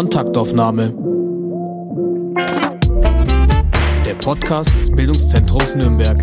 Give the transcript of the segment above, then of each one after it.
Kontaktaufnahme. Der Podcast des Bildungszentrums Nürnberg.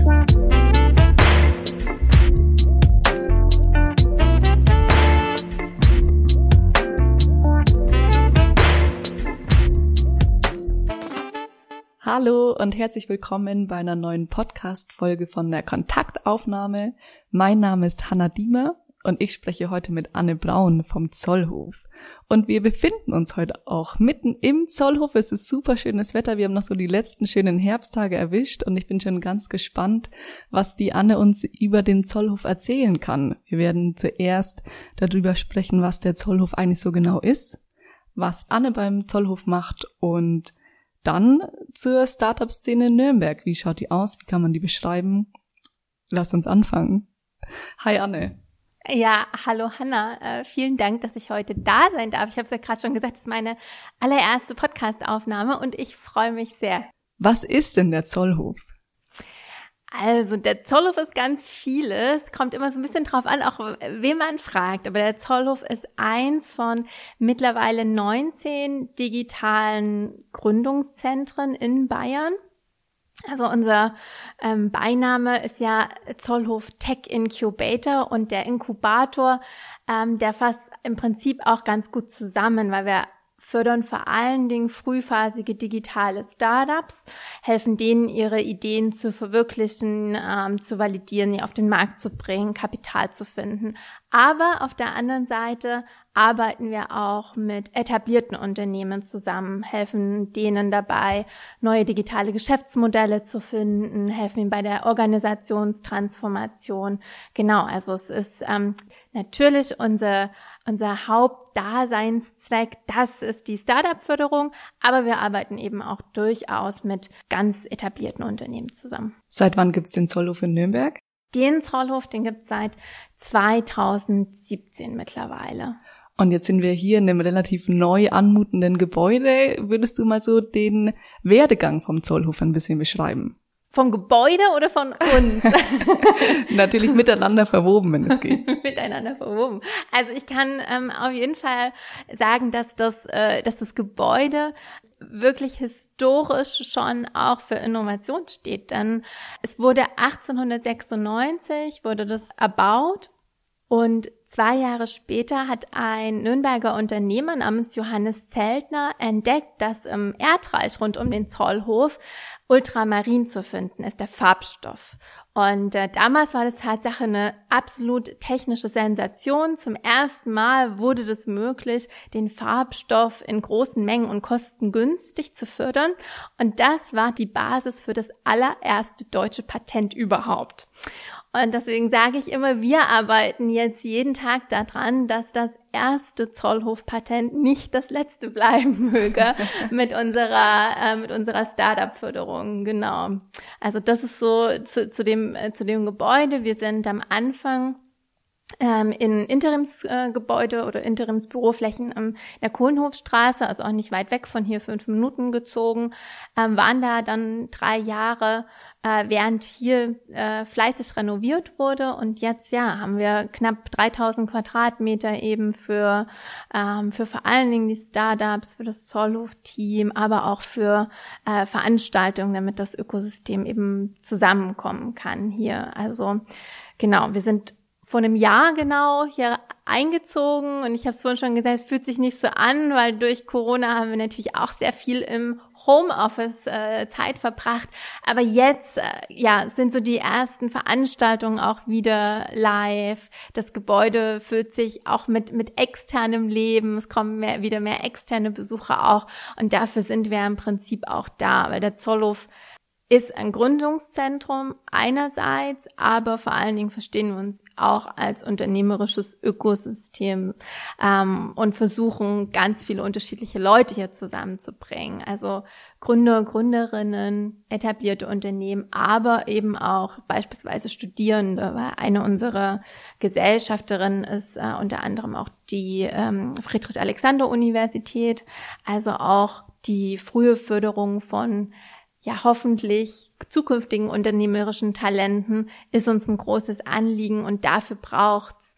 Hallo und herzlich willkommen bei einer neuen Podcast-Folge von der Kontaktaufnahme. Mein Name ist Hanna Diemer und ich spreche heute mit Anne Braun vom Zollhof. Und wir befinden uns heute auch mitten im Zollhof. Es ist super schönes Wetter. Wir haben noch so die letzten schönen Herbsttage erwischt und ich bin schon ganz gespannt, was die Anne uns über den Zollhof erzählen kann. Wir werden zuerst darüber sprechen, was der Zollhof eigentlich so genau ist, was Anne beim Zollhof macht und dann zur Startup-Szene in Nürnberg. Wie schaut die aus? Wie kann man die beschreiben? Lass uns anfangen. Hi Anne. Ja, hallo Hanna. Äh, vielen Dank, dass ich heute da sein darf. Ich habe es ja gerade schon gesagt, es ist meine allererste Podcast-Aufnahme und ich freue mich sehr. Was ist denn der Zollhof? Also der Zollhof ist ganz vieles, kommt immer so ein bisschen drauf an, auch wen man fragt. Aber der Zollhof ist eins von mittlerweile 19 digitalen Gründungszentren in Bayern. Also unser ähm, Beiname ist ja Zollhof Tech Incubator und der Inkubator, ähm, der fasst im Prinzip auch ganz gut zusammen, weil wir fördern vor allen Dingen frühphasige digitale Startups, helfen denen, ihre Ideen zu verwirklichen, ähm, zu validieren, auf den Markt zu bringen, Kapital zu finden. Aber auf der anderen Seite arbeiten wir auch mit etablierten Unternehmen zusammen, helfen denen dabei, neue digitale Geschäftsmodelle zu finden, helfen ihnen bei der Organisationstransformation. Genau, also es ist ähm, natürlich unser unser Hauptdaseinszweck, das ist die Startup-Förderung, aber wir arbeiten eben auch durchaus mit ganz etablierten Unternehmen zusammen. Seit wann gibt's den Zollhof in Nürnberg? Den Zollhof, den gibt's seit 2017 mittlerweile. Und jetzt sind wir hier in einem relativ neu anmutenden Gebäude. Würdest du mal so den Werdegang vom Zollhof ein bisschen beschreiben? Vom Gebäude oder von uns? Natürlich miteinander verwoben, wenn es geht. miteinander verwoben. Also ich kann ähm, auf jeden Fall sagen, dass das, äh, dass das Gebäude wirklich historisch schon auch für Innovation steht. Denn es wurde 1896 wurde das erbaut und zwei Jahre später hat ein Nürnberger Unternehmer namens Johannes Zeltner entdeckt, dass im Erdreich rund um den Zollhof Ultramarin zu finden ist, der Farbstoff. Und äh, damals war das Tatsache eine absolut technische Sensation. Zum ersten Mal wurde das möglich, den Farbstoff in großen Mengen und kostengünstig zu fördern. Und das war die Basis für das allererste deutsche Patent überhaupt. Und deswegen sage ich immer, wir arbeiten jetzt jeden Tag daran, dass das erste Zollhofpatent nicht das letzte bleiben möge mit unserer äh, mit unserer Startup-Förderung. Genau. Also das ist so zu, zu dem äh, zu dem Gebäude. Wir sind am Anfang ähm, in Interimsgebäude äh, oder Interimsbüroflächen in der Kohlenhofstraße, also auch nicht weit weg von hier, fünf Minuten gezogen, ähm, waren da dann drei Jahre äh, während hier äh, fleißig renoviert wurde. Und jetzt ja haben wir knapp 3000 Quadratmeter eben für ähm, für vor allen Dingen die Startups, für das Zollhof-Team, aber auch für äh, Veranstaltungen, damit das Ökosystem eben zusammenkommen kann hier. Also genau, wir sind vor einem Jahr genau hier eingezogen und ich habe es vorhin schon gesagt, es fühlt sich nicht so an, weil durch Corona haben wir natürlich auch sehr viel im Homeoffice äh, Zeit verbracht. Aber jetzt, äh, ja, sind so die ersten Veranstaltungen auch wieder live. Das Gebäude füllt sich auch mit mit externem Leben. Es kommen mehr, wieder mehr externe Besucher auch und dafür sind wir im Prinzip auch da, weil der Zollhof ist ein Gründungszentrum einerseits, aber vor allen Dingen verstehen wir uns auch als unternehmerisches Ökosystem ähm, und versuchen ganz viele unterschiedliche Leute hier zusammenzubringen. Also Gründer, Gründerinnen, etablierte Unternehmen, aber eben auch beispielsweise Studierende, weil eine unserer Gesellschafterinnen ist äh, unter anderem auch die ähm, Friedrich-Alexander-Universität, also auch die frühe Förderung von ja hoffentlich zukünftigen unternehmerischen Talenten ist uns ein großes Anliegen und dafür braucht's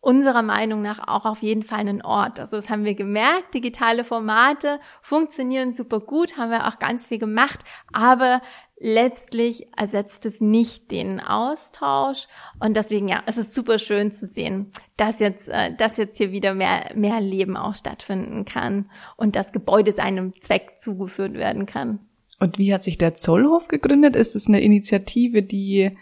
unserer Meinung nach auch auf jeden Fall einen Ort. Also das haben wir gemerkt, digitale Formate funktionieren super gut, haben wir auch ganz viel gemacht, aber letztlich ersetzt es nicht den Austausch und deswegen ja, es ist super schön zu sehen, dass jetzt, äh, dass jetzt hier wieder mehr mehr Leben auch stattfinden kann und das Gebäude seinem Zweck zugeführt werden kann. Und wie hat sich der Zollhof gegründet? Ist es eine Initiative, die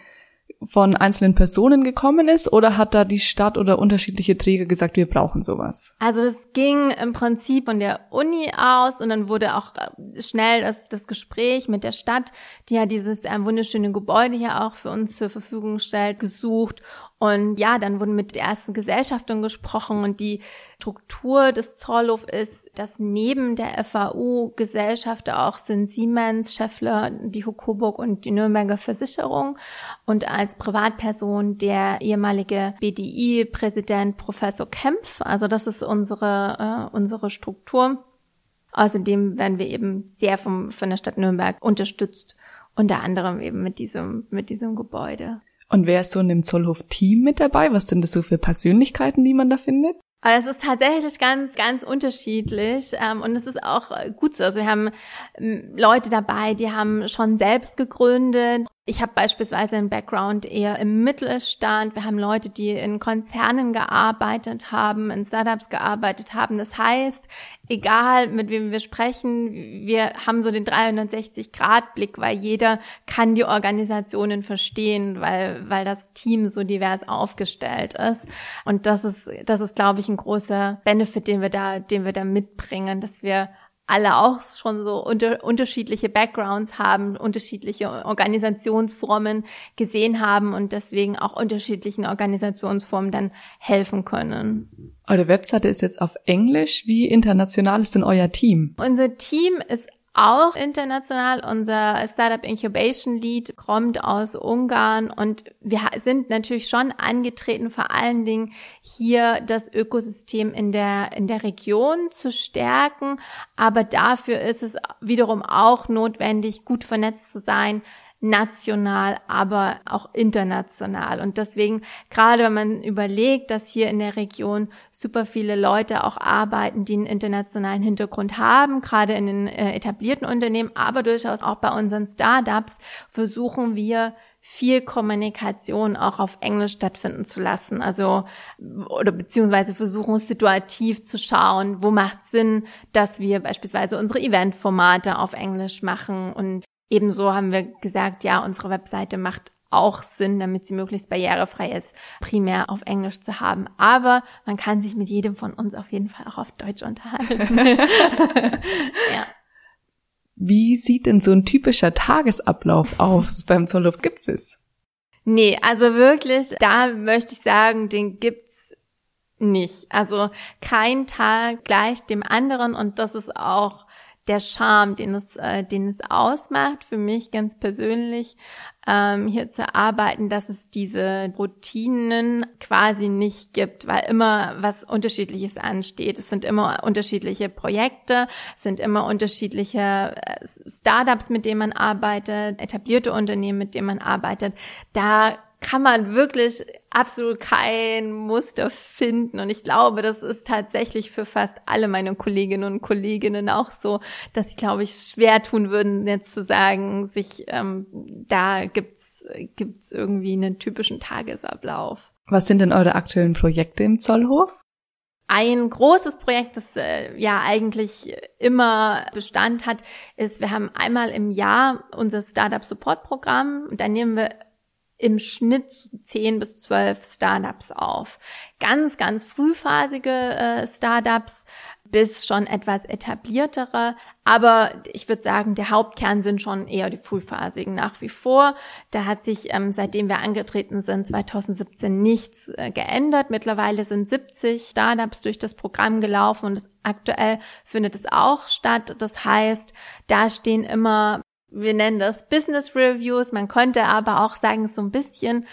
von einzelnen Personen gekommen ist oder hat da die Stadt oder unterschiedliche Träger gesagt, wir brauchen sowas? Also das ging im Prinzip von der Uni aus und dann wurde auch äh, schnell das, das Gespräch mit der Stadt, die ja dieses äh, wunderschöne Gebäude hier auch für uns zur Verfügung stellt, gesucht und ja, dann wurden mit ersten Gesellschaftern gesprochen und die Struktur des Zollhof ist, dass neben der FAU Gesellschafter auch sind Siemens, Scheffler, die Hukoburg und die Nürnberger Versicherung und als Privatperson der ehemalige BDI-Präsident Professor Kempf. Also das ist unsere, äh, unsere Struktur. Außerdem werden wir eben sehr vom, von der Stadt Nürnberg unterstützt, unter anderem eben mit diesem, mit diesem Gebäude. Und wer ist so in dem Zollhof-Team mit dabei? Was sind das so für Persönlichkeiten, die man da findet? Aber es ist tatsächlich ganz, ganz unterschiedlich ähm, und es ist auch gut so. Also wir haben ähm, Leute dabei, die haben schon selbst gegründet. Ich habe beispielsweise einen Background eher im Mittelstand. Wir haben Leute, die in Konzernen gearbeitet haben, in Startups gearbeitet haben. Das heißt, egal mit wem wir sprechen, wir haben so den 360-Grad-Blick, weil jeder kann die Organisationen verstehen, weil, weil das Team so divers aufgestellt ist. Und das ist, das ist, glaube ich, ein großer Benefit, den wir da, den wir da mitbringen, dass wir alle auch schon so unter, unterschiedliche Backgrounds haben, unterschiedliche Organisationsformen gesehen haben und deswegen auch unterschiedlichen Organisationsformen dann helfen können. Eure Webseite ist jetzt auf Englisch. Wie international ist denn euer Team? Unser Team ist auch international. Unser Startup Incubation Lead kommt aus Ungarn und wir sind natürlich schon angetreten, vor allen Dingen hier das Ökosystem in der, in der Region zu stärken. Aber dafür ist es wiederum auch notwendig, gut vernetzt zu sein, national, aber auch international. Und deswegen, gerade wenn man überlegt, dass hier in der Region super viele Leute auch arbeiten, die einen internationalen Hintergrund haben, gerade in den äh, etablierten Unternehmen, aber durchaus auch bei unseren Startups, versuchen wir viel Kommunikation auch auf Englisch stattfinden zu lassen. Also, oder beziehungsweise versuchen situativ zu schauen, wo macht Sinn, dass wir beispielsweise unsere Eventformate auf Englisch machen und Ebenso haben wir gesagt, ja, unsere Webseite macht auch Sinn, damit sie möglichst barrierefrei ist, primär auf Englisch zu haben. Aber man kann sich mit jedem von uns auf jeden Fall auch auf Deutsch unterhalten. ja. Wie sieht denn so ein typischer Tagesablauf aus beim Zollhof? Gibt's es? Nee, also wirklich, da möchte ich sagen, den gibt's nicht. Also kein Tag gleich dem anderen und das ist auch der Charme, den es, äh, den es ausmacht, für mich ganz persönlich, ähm, hier zu arbeiten, dass es diese Routinen quasi nicht gibt, weil immer was Unterschiedliches ansteht. Es sind immer unterschiedliche Projekte, es sind immer unterschiedliche äh, Startups, mit denen man arbeitet, etablierte Unternehmen, mit denen man arbeitet. Da kann man wirklich absolut kein Muster finden. Und ich glaube, das ist tatsächlich für fast alle meine Kolleginnen und Kolleginnen auch so, dass sie, glaube ich, schwer tun würden, jetzt zu sagen, sich ähm, da gibt's gibt's irgendwie einen typischen Tagesablauf. Was sind denn eure aktuellen Projekte im Zollhof? Ein großes Projekt, das äh, ja eigentlich immer Bestand hat, ist, wir haben einmal im Jahr unser Startup Support Programm. Da nehmen wir im Schnitt zehn bis zwölf Startups auf. Ganz, ganz frühphasige äh, Startups bis schon etwas etabliertere. Aber ich würde sagen, der Hauptkern sind schon eher die frühphasigen nach wie vor. Da hat sich, ähm, seitdem wir angetreten sind, 2017 nichts äh, geändert. Mittlerweile sind 70 Startups durch das Programm gelaufen und aktuell findet es auch statt. Das heißt, da stehen immer wir nennen das Business Reviews, man könnte aber auch sagen, so ein bisschen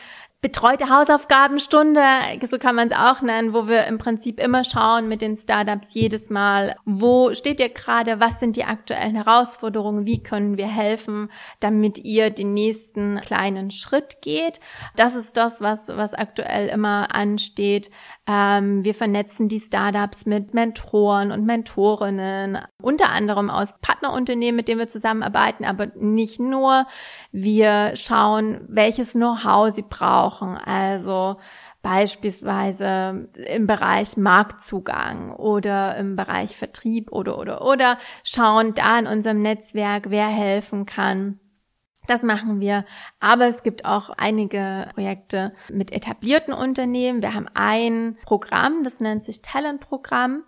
betreute Hausaufgabenstunde, so kann man es auch nennen, wo wir im Prinzip immer schauen mit den Startups jedes Mal, wo steht ihr gerade, was sind die aktuellen Herausforderungen, wie können wir helfen, damit ihr den nächsten kleinen Schritt geht. Das ist das, was, was aktuell immer ansteht. Ähm, wir vernetzen die Startups mit Mentoren und Mentorinnen, unter anderem aus Partnerunternehmen, mit denen wir zusammenarbeiten, aber nicht nur. Wir schauen, welches Know-how sie brauchen. Also beispielsweise im Bereich Marktzugang oder im Bereich Vertrieb oder oder oder schauen da in unserem Netzwerk, wer helfen kann. Das machen wir. Aber es gibt auch einige Projekte mit etablierten Unternehmen. Wir haben ein Programm, das nennt sich Talent-Programm.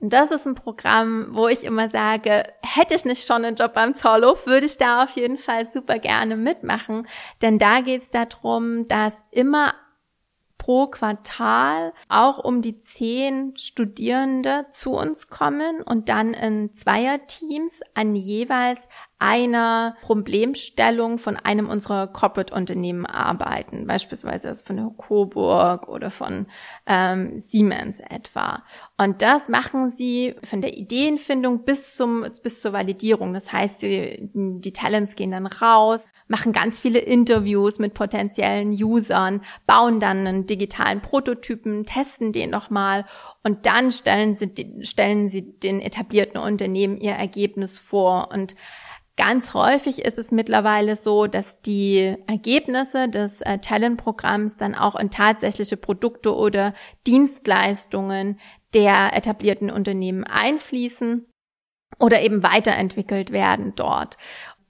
Und das ist ein Programm, wo ich immer sage, hätte ich nicht schon einen Job beim Zollhof, würde ich da auf jeden Fall super gerne mitmachen. Denn da geht es darum, dass immer pro Quartal auch um die zehn Studierende zu uns kommen und dann in Zweierteams an jeweils einer Problemstellung von einem unserer Corporate-Unternehmen arbeiten, beispielsweise von der Coburg oder von ähm, Siemens etwa. Und das machen sie von der Ideenfindung bis zum bis zur Validierung. Das heißt, die, die Talents gehen dann raus, machen ganz viele Interviews mit potenziellen Usern, bauen dann einen digitalen Prototypen, testen den nochmal und dann stellen sie, stellen sie den etablierten Unternehmen ihr Ergebnis vor und Ganz häufig ist es mittlerweile so, dass die Ergebnisse des äh, Talent-Programms dann auch in tatsächliche Produkte oder Dienstleistungen der etablierten Unternehmen einfließen oder eben weiterentwickelt werden dort.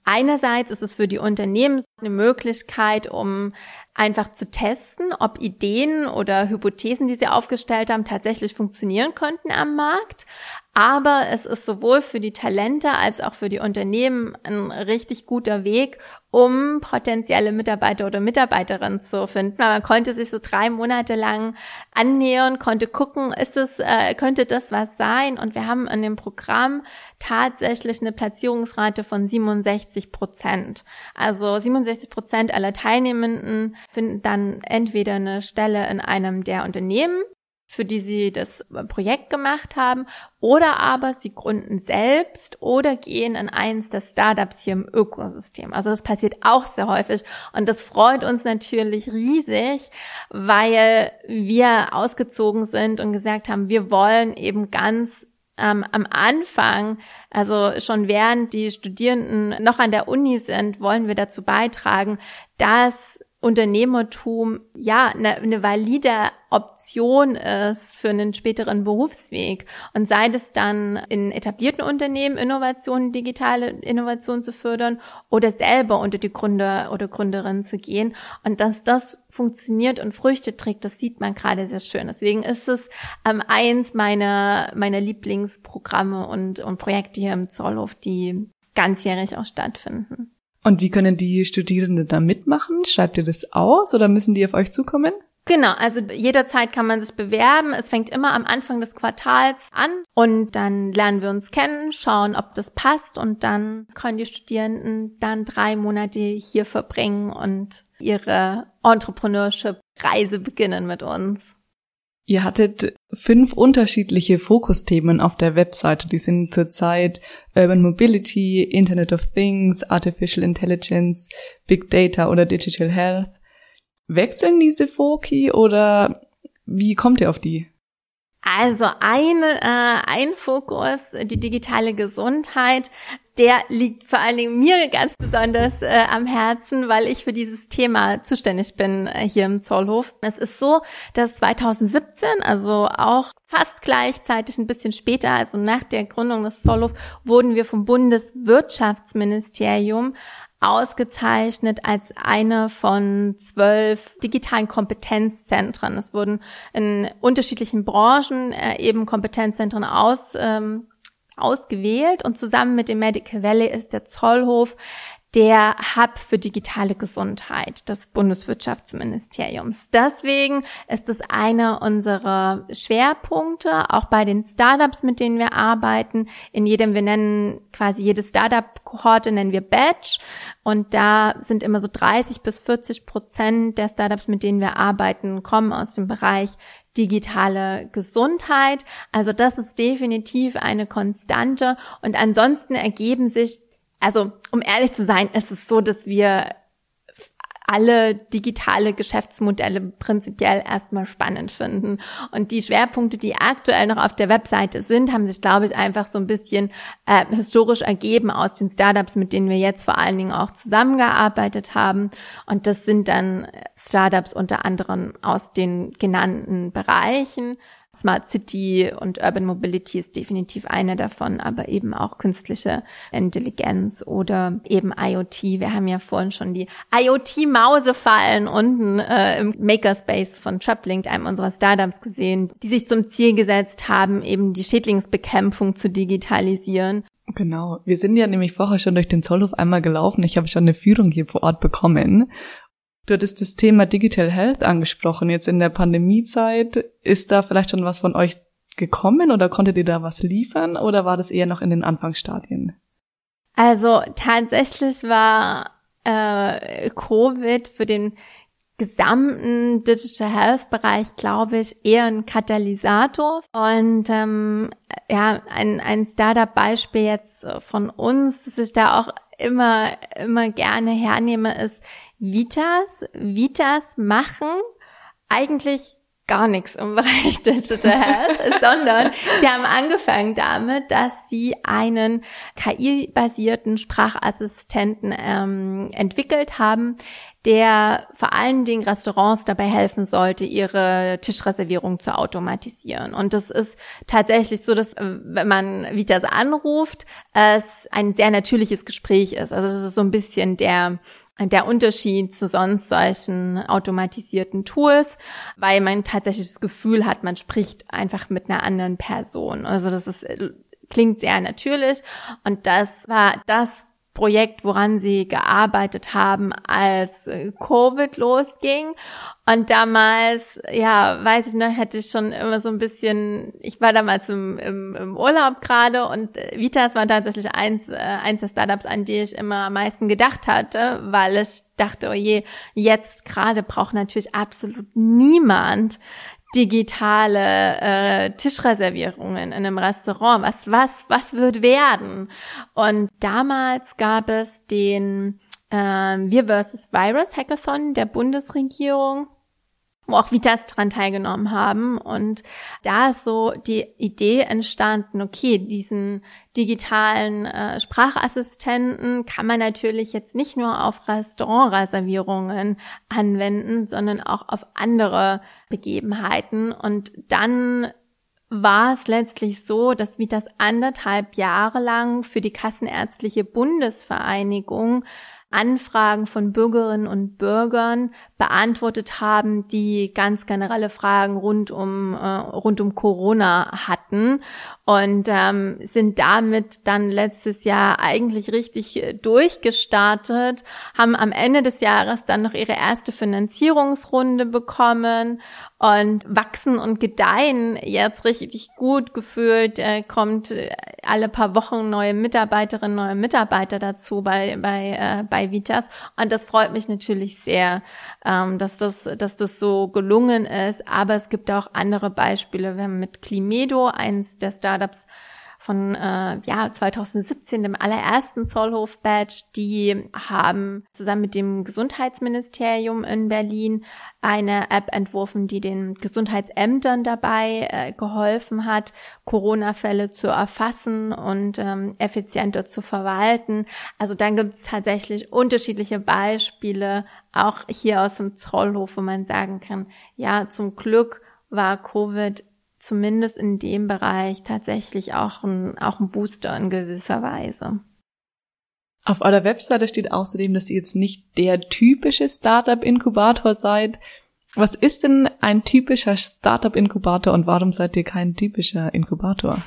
Einerseits ist es für die Unternehmen eine Möglichkeit, um einfach zu testen, ob Ideen oder Hypothesen, die sie aufgestellt haben, tatsächlich funktionieren könnten am Markt. Aber es ist sowohl für die Talente als auch für die Unternehmen ein richtig guter Weg, um potenzielle Mitarbeiter oder Mitarbeiterinnen zu finden. Man konnte sich so drei Monate lang annähern, konnte gucken, ist es, äh, könnte das was sein? Und wir haben in dem Programm tatsächlich eine Platzierungsrate von 67 Prozent. Also 67 Prozent aller Teilnehmenden finden dann entweder eine Stelle in einem der Unternehmen für die sie das Projekt gemacht haben, oder aber sie gründen selbst oder gehen in eins der Startups hier im Ökosystem. Also das passiert auch sehr häufig und das freut uns natürlich riesig, weil wir ausgezogen sind und gesagt haben, wir wollen eben ganz ähm, am Anfang, also schon während die Studierenden noch an der Uni sind, wollen wir dazu beitragen, dass Unternehmertum ja eine, eine valide Option ist für einen späteren Berufsweg. Und sei es dann in etablierten Unternehmen Innovationen, digitale Innovationen zu fördern oder selber unter die Gründer oder Gründerinnen zu gehen. Und dass das funktioniert und Früchte trägt, das sieht man gerade sehr schön. Deswegen ist es ähm, eins meiner, meiner Lieblingsprogramme und, und Projekte hier im Zollhof, die ganzjährig auch stattfinden. Und wie können die Studierenden da mitmachen? Schreibt ihr das aus oder müssen die auf euch zukommen? Genau, also jederzeit kann man sich bewerben. Es fängt immer am Anfang des Quartals an und dann lernen wir uns kennen, schauen, ob das passt und dann können die Studierenden dann drei Monate hier verbringen und ihre Entrepreneurship-Reise beginnen mit uns. Ihr hattet fünf unterschiedliche Fokusthemen auf der Webseite. Die sind zurzeit Urban Mobility, Internet of Things, Artificial Intelligence, Big Data oder Digital Health. Wechseln diese Foki oder wie kommt ihr auf die? Also ein, äh, ein Fokus, die digitale Gesundheit, der liegt vor allen Dingen mir ganz besonders äh, am Herzen, weil ich für dieses Thema zuständig bin äh, hier im Zollhof. Es ist so, dass 2017, also auch fast gleichzeitig ein bisschen später, also nach der Gründung des Zollhof, wurden wir vom Bundeswirtschaftsministerium ausgezeichnet als eine von zwölf digitalen Kompetenzzentren. Es wurden in unterschiedlichen Branchen äh, eben Kompetenzzentren aus ähm, ausgewählt und zusammen mit dem Medical Valley ist der Zollhof der Hub für digitale Gesundheit des Bundeswirtschaftsministeriums. Deswegen ist es einer unserer Schwerpunkte, auch bei den Startups, mit denen wir arbeiten. In jedem, wir nennen quasi jede Startup-Kohorte nennen wir Badge und da sind immer so 30 bis 40 Prozent der Startups, mit denen wir arbeiten, kommen aus dem Bereich digitale Gesundheit. Also das ist definitiv eine Konstante. Und ansonsten ergeben sich, also um ehrlich zu sein, ist es so, dass wir alle digitale Geschäftsmodelle prinzipiell erstmal spannend finden. Und die Schwerpunkte, die aktuell noch auf der Webseite sind, haben sich, glaube ich, einfach so ein bisschen äh, historisch ergeben aus den Startups, mit denen wir jetzt vor allen Dingen auch zusammengearbeitet haben. Und das sind dann Startups unter anderem aus den genannten Bereichen. Smart City und Urban Mobility ist definitiv eine davon, aber eben auch künstliche Intelligenz oder eben IoT. Wir haben ja vorhin schon die IoT-Mausefallen unten äh, im Makerspace von Traplink, einem unserer Startups, gesehen, die sich zum Ziel gesetzt haben, eben die Schädlingsbekämpfung zu digitalisieren. Genau. Wir sind ja nämlich vorher schon durch den Zollhof einmal gelaufen. Ich habe schon eine Führung hier vor Ort bekommen. Du hattest das Thema Digital Health angesprochen. Jetzt in der Pandemiezeit, ist da vielleicht schon was von euch gekommen oder konntet ihr da was liefern oder war das eher noch in den Anfangsstadien? Also tatsächlich war äh, Covid für den gesamten Digital Health Bereich, glaube ich, eher ein Katalysator. Und ähm, ja, ein, ein Startup-Beispiel jetzt von uns, das ich da auch immer, immer gerne hernehme, ist Vitas, Vitas machen eigentlich gar nichts im Bereich Digital Health, sondern sie haben angefangen damit, dass sie einen KI-basierten Sprachassistenten ähm, entwickelt haben, der vor allen Dingen Restaurants dabei helfen sollte, ihre Tischreservierung zu automatisieren. Und das ist tatsächlich so, dass äh, wenn man Vitas anruft, es ein sehr natürliches Gespräch ist. Also das ist so ein bisschen der der Unterschied zu sonst solchen automatisierten Tools, weil man tatsächlich das Gefühl hat, man spricht einfach mit einer anderen Person. Also das ist, klingt sehr natürlich. Und das war das Projekt, woran sie gearbeitet haben, als Covid losging. Und damals, ja, weiß ich noch, hätte ich schon immer so ein bisschen, ich war damals im, im, im Urlaub gerade und Vitas war tatsächlich eins, äh, eins der Startups, an die ich immer am meisten gedacht hatte, weil ich dachte, oh je, jetzt gerade braucht natürlich absolut niemand digitale äh, Tischreservierungen in einem Restaurant. Was, was, was wird werden? Und damals gab es den äh, Wir versus Virus Hackathon der Bundesregierung wo auch Vitas dran teilgenommen haben. Und da ist so die Idee entstanden, okay, diesen digitalen äh, Sprachassistenten kann man natürlich jetzt nicht nur auf Restaurantreservierungen anwenden, sondern auch auf andere Begebenheiten. Und dann war es letztlich so, dass Vitas anderthalb Jahre lang für die Kassenärztliche Bundesvereinigung Anfragen von Bürgerinnen und Bürgern beantwortet haben, die ganz generelle Fragen rund um äh, rund um Corona hatten und ähm, sind damit dann letztes Jahr eigentlich richtig äh, durchgestartet, haben am Ende des Jahres dann noch ihre erste Finanzierungsrunde bekommen und wachsen und gedeihen jetzt richtig gut gefühlt, äh, kommt äh, alle paar Wochen neue Mitarbeiterinnen, neue Mitarbeiter dazu bei, bei, äh, bei Vitas. Und das freut mich natürlich sehr, ähm, dass, das, dass das so gelungen ist. Aber es gibt auch andere Beispiele. Wir haben mit Climedo, eins der Startups, von äh, ja 2017, dem allerersten Zollhof-Badge. Die haben zusammen mit dem Gesundheitsministerium in Berlin eine App entworfen, die den Gesundheitsämtern dabei äh, geholfen hat, Corona-Fälle zu erfassen und ähm, effizienter zu verwalten. Also dann gibt es tatsächlich unterschiedliche Beispiele, auch hier aus dem Zollhof, wo man sagen kann, ja, zum Glück war Covid zumindest in dem Bereich tatsächlich auch ein, auch ein Booster in gewisser Weise. Auf eurer Webseite steht außerdem, dass ihr jetzt nicht der typische Startup-Inkubator seid. Was ist denn ein typischer Startup-Inkubator und warum seid ihr kein typischer Inkubator?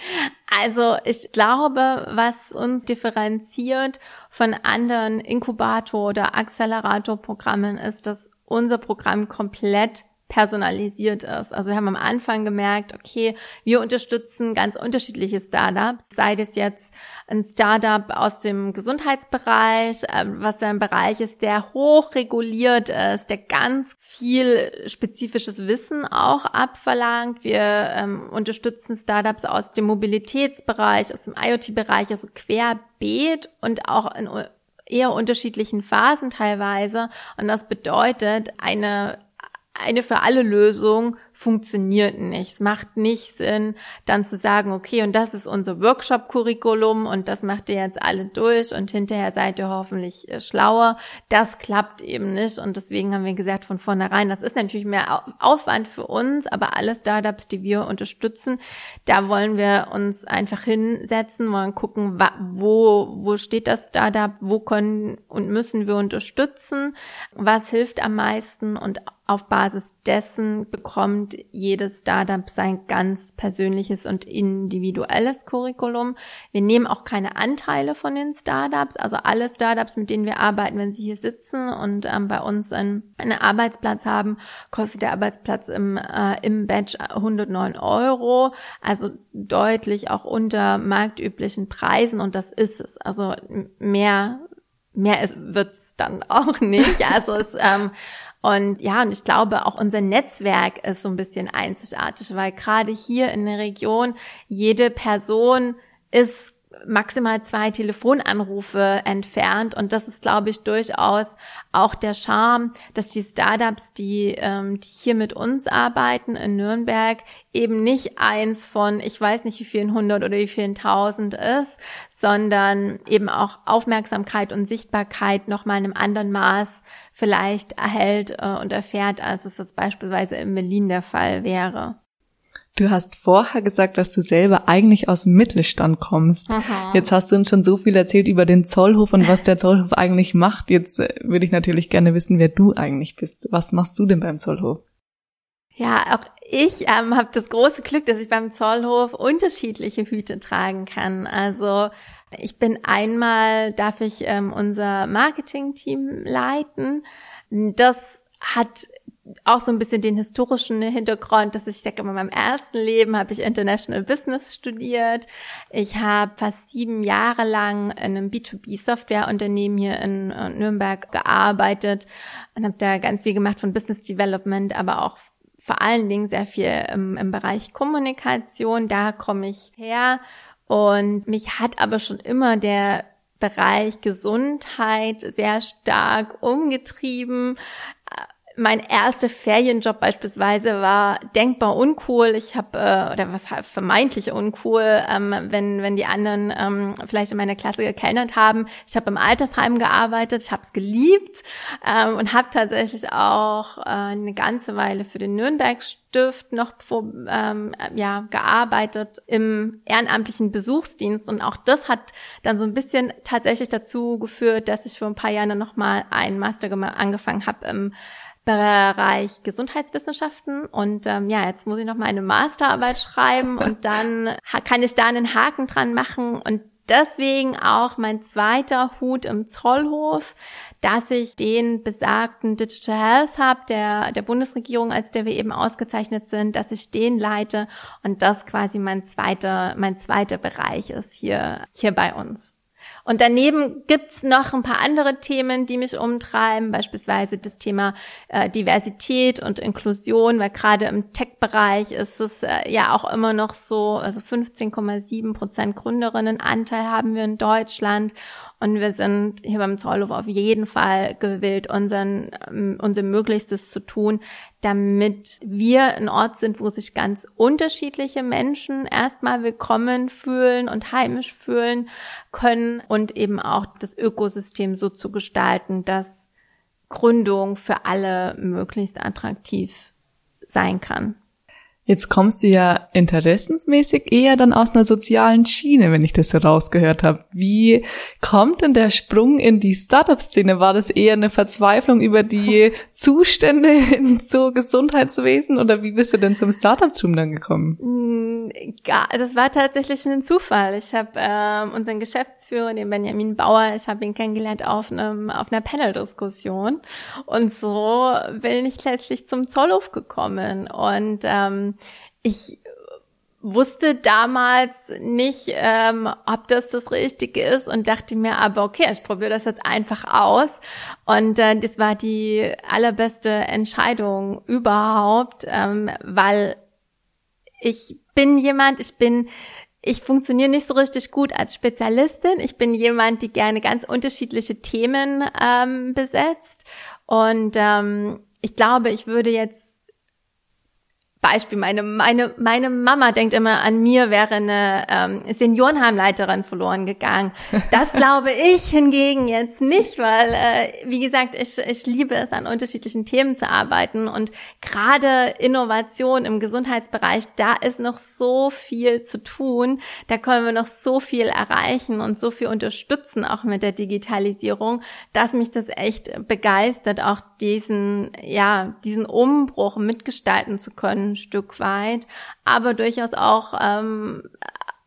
also ich glaube, was uns differenziert von anderen Inkubator- oder Accelerator-Programmen ist, dass unser Programm komplett personalisiert ist. Also wir haben am Anfang gemerkt, okay, wir unterstützen ganz unterschiedliche Startups, sei das jetzt ein Startup aus dem Gesundheitsbereich, ähm, was ein Bereich ist, der hoch reguliert ist, der ganz viel spezifisches Wissen auch abverlangt. Wir ähm, unterstützen Startups aus dem Mobilitätsbereich, aus dem IoT-Bereich, also querbeet und auch in eher unterschiedlichen Phasen teilweise. Und das bedeutet, eine eine für alle Lösung funktioniert nicht. Es macht nicht Sinn, dann zu sagen, okay, und das ist unser Workshop-Curriculum und das macht ihr jetzt alle durch und hinterher seid ihr hoffentlich äh, schlauer. Das klappt eben nicht und deswegen haben wir gesagt von vornherein, das ist natürlich mehr Aufwand für uns, aber alle Startups, die wir unterstützen, da wollen wir uns einfach hinsetzen, wollen gucken, wo, wo steht das Startup, wo können und müssen wir unterstützen, was hilft am meisten und auf Basis dessen bekommt jedes Startup sein ganz persönliches und individuelles Curriculum. Wir nehmen auch keine Anteile von den Startups. Also alle Startups, mit denen wir arbeiten, wenn sie hier sitzen und ähm, bei uns einen, einen, Arbeitsplatz haben, kostet der Arbeitsplatz im, äh, im Batch 109 Euro. Also deutlich auch unter marktüblichen Preisen und das ist es. Also mehr mehr wird's dann auch nicht. Also es, ähm, und ja, und ich glaube, auch unser Netzwerk ist so ein bisschen einzigartig, weil gerade hier in der Region jede Person ist maximal zwei Telefonanrufe entfernt. Und das ist, glaube ich, durchaus auch der Charme, dass die Startups, die, ähm, die hier mit uns arbeiten in Nürnberg, eben nicht eins von, ich weiß nicht wie vielen hundert oder wie vielen tausend ist, sondern eben auch Aufmerksamkeit und Sichtbarkeit nochmal in einem anderen Maß vielleicht erhält äh, und erfährt, als es jetzt beispielsweise in Berlin der Fall wäre. Du hast vorher gesagt, dass du selber eigentlich aus dem Mittelstand kommst. Aha. Jetzt hast du uns schon so viel erzählt über den Zollhof und was der Zollhof eigentlich macht. Jetzt äh, würde ich natürlich gerne wissen, wer du eigentlich bist. Was machst du denn beim Zollhof? Ja, auch ich ähm, habe das große Glück, dass ich beim Zollhof unterschiedliche Hüte tragen kann. Also ich bin einmal, darf ich ähm, unser Marketing-Team leiten. Das hat auch so ein bisschen den historischen Hintergrund, dass ich sage, in meinem ersten Leben habe ich International Business studiert. Ich habe fast sieben Jahre lang in einem B2B-Softwareunternehmen hier in äh, Nürnberg gearbeitet und habe da ganz viel gemacht von Business Development, aber auch vor allen Dingen sehr viel im, im Bereich Kommunikation. Da komme ich her und mich hat aber schon immer der Bereich Gesundheit sehr stark umgetrieben mein erster Ferienjob beispielsweise war denkbar uncool. Ich habe äh, oder was vermeintlich uncool, ähm, wenn wenn die anderen ähm, vielleicht in meiner Klasse gekellnert haben. Ich habe im Altersheim gearbeitet, ich habe es geliebt ähm, und habe tatsächlich auch äh, eine ganze Weile für den Nürnberg Stift noch vor, ähm, ja gearbeitet im ehrenamtlichen Besuchsdienst und auch das hat dann so ein bisschen tatsächlich dazu geführt, dass ich vor ein paar Jahren noch mal einen Master angefangen habe im Bereich Gesundheitswissenschaften. Und ähm, ja, jetzt muss ich noch mal eine Masterarbeit schreiben und dann kann ich da einen Haken dran machen. Und deswegen auch mein zweiter Hut im Zollhof, dass ich den besagten Digital Health Hub der, der Bundesregierung, als der wir eben ausgezeichnet sind, dass ich den leite. Und das quasi mein zweiter, mein zweiter Bereich ist hier, hier bei uns. Und daneben gibt's noch ein paar andere Themen, die mich umtreiben, beispielsweise das Thema äh, Diversität und Inklusion, weil gerade im Tech-Bereich ist es äh, ja auch immer noch so, also 15,7 Prozent Gründerinnenanteil haben wir in Deutschland und wir sind hier beim Zollhof auf jeden Fall gewillt, unseren, ähm, unser Möglichstes zu tun, damit wir ein Ort sind, wo sich ganz unterschiedliche Menschen erstmal willkommen fühlen und heimisch fühlen können und eben auch das Ökosystem so zu gestalten, dass Gründung für alle möglichst attraktiv sein kann. Jetzt kommst du ja interessensmäßig eher dann aus einer sozialen Schiene, wenn ich das so rausgehört habe. Wie kommt denn der Sprung in die Startup-Szene? War das eher eine Verzweiflung über die Zustände in so Gesundheitswesen oder wie bist du denn zum Startup-Tum dann gekommen? Mm, das war tatsächlich ein Zufall. Ich habe ähm, unseren Geschäftsführer, den Benjamin Bauer, ich habe ihn kennengelernt auf, einem, auf einer Panel-Diskussion und so bin ich letztlich zum Zollhof gekommen und ähm, ich wusste damals nicht, ähm, ob das das Richtige ist und dachte mir aber, okay, ich probiere das jetzt einfach aus. Und äh, das war die allerbeste Entscheidung überhaupt, ähm, weil ich bin jemand, ich bin ich funktioniere nicht so richtig gut als Spezialistin. Ich bin jemand, die gerne ganz unterschiedliche Themen ähm, besetzt. Und ähm, ich glaube, ich würde jetzt Beispiel, meine, meine, meine Mama denkt immer, an mir wäre eine ähm, Seniorenheimleiterin verloren gegangen. Das glaube ich hingegen jetzt nicht, weil, äh, wie gesagt, ich, ich liebe es, an unterschiedlichen Themen zu arbeiten. Und gerade Innovation im Gesundheitsbereich, da ist noch so viel zu tun. Da können wir noch so viel erreichen und so viel unterstützen, auch mit der Digitalisierung, dass mich das echt begeistert, auch diesen, ja, diesen Umbruch mitgestalten zu können Stück weit, aber durchaus auch ähm,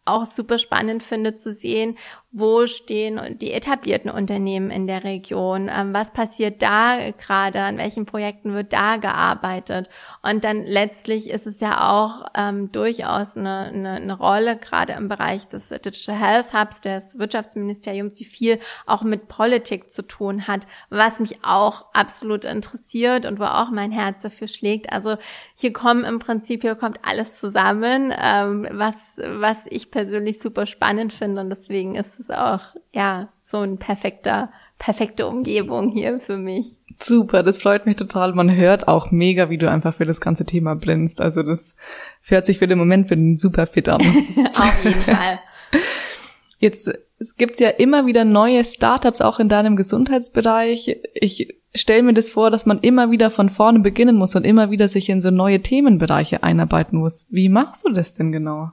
auch super spannend finde zu sehen, wo stehen die etablierten Unternehmen in der Region, ähm, was passiert da gerade, an welchen Projekten wird da gearbeitet. Und dann letztlich ist es ja auch ähm, durchaus eine, eine, eine Rolle, gerade im Bereich des Digital Health Hubs des Wirtschaftsministeriums, die viel auch mit Politik zu tun hat, was mich auch absolut interessiert und wo auch mein Herz dafür schlägt. Also hier kommen im Prinzip, hier kommt alles zusammen, ähm, was, was ich persönlich super spannend finde und deswegen ist es auch, ja, so ein perfekter, perfekte Umgebung hier für mich. Super, das freut mich total. Man hört auch mega, wie du einfach für das ganze Thema brennst. Also das hört sich für den Moment für den super fit an. Auf jeden Fall. Jetzt es gibt's ja immer wieder neue Startups auch in deinem Gesundheitsbereich. Ich stelle mir das vor, dass man immer wieder von vorne beginnen muss und immer wieder sich in so neue Themenbereiche einarbeiten muss. Wie machst du das denn genau?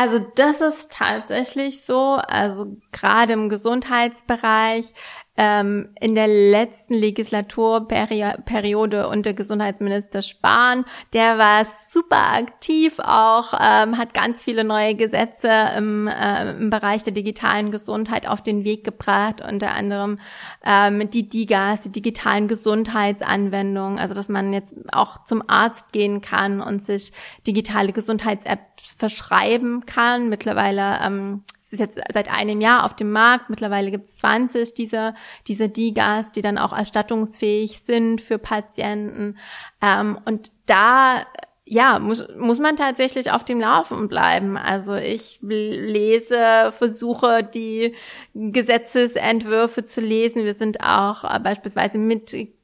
Also das ist tatsächlich so. Also gerade im Gesundheitsbereich ähm, in der letzten Legislaturperiode unter Gesundheitsminister Spahn. Der war super aktiv auch, ähm, hat ganz viele neue Gesetze im, äh, im Bereich der digitalen Gesundheit auf den Weg gebracht, unter anderem ähm, die DIGAs, die digitalen Gesundheitsanwendungen, also dass man jetzt auch zum Arzt gehen kann und sich digitale Gesundheits-Apps verschreiben kann. Mittlerweile ähm, ist jetzt seit einem Jahr auf dem Markt. Mittlerweile gibt es 20 dieser, dieser Digas, die dann auch erstattungsfähig sind für Patienten. Ähm, und da ja, muss, muss man tatsächlich auf dem Laufen bleiben. Also ich lese, versuche die Gesetzesentwürfe zu lesen. Wir sind auch äh, beispielsweise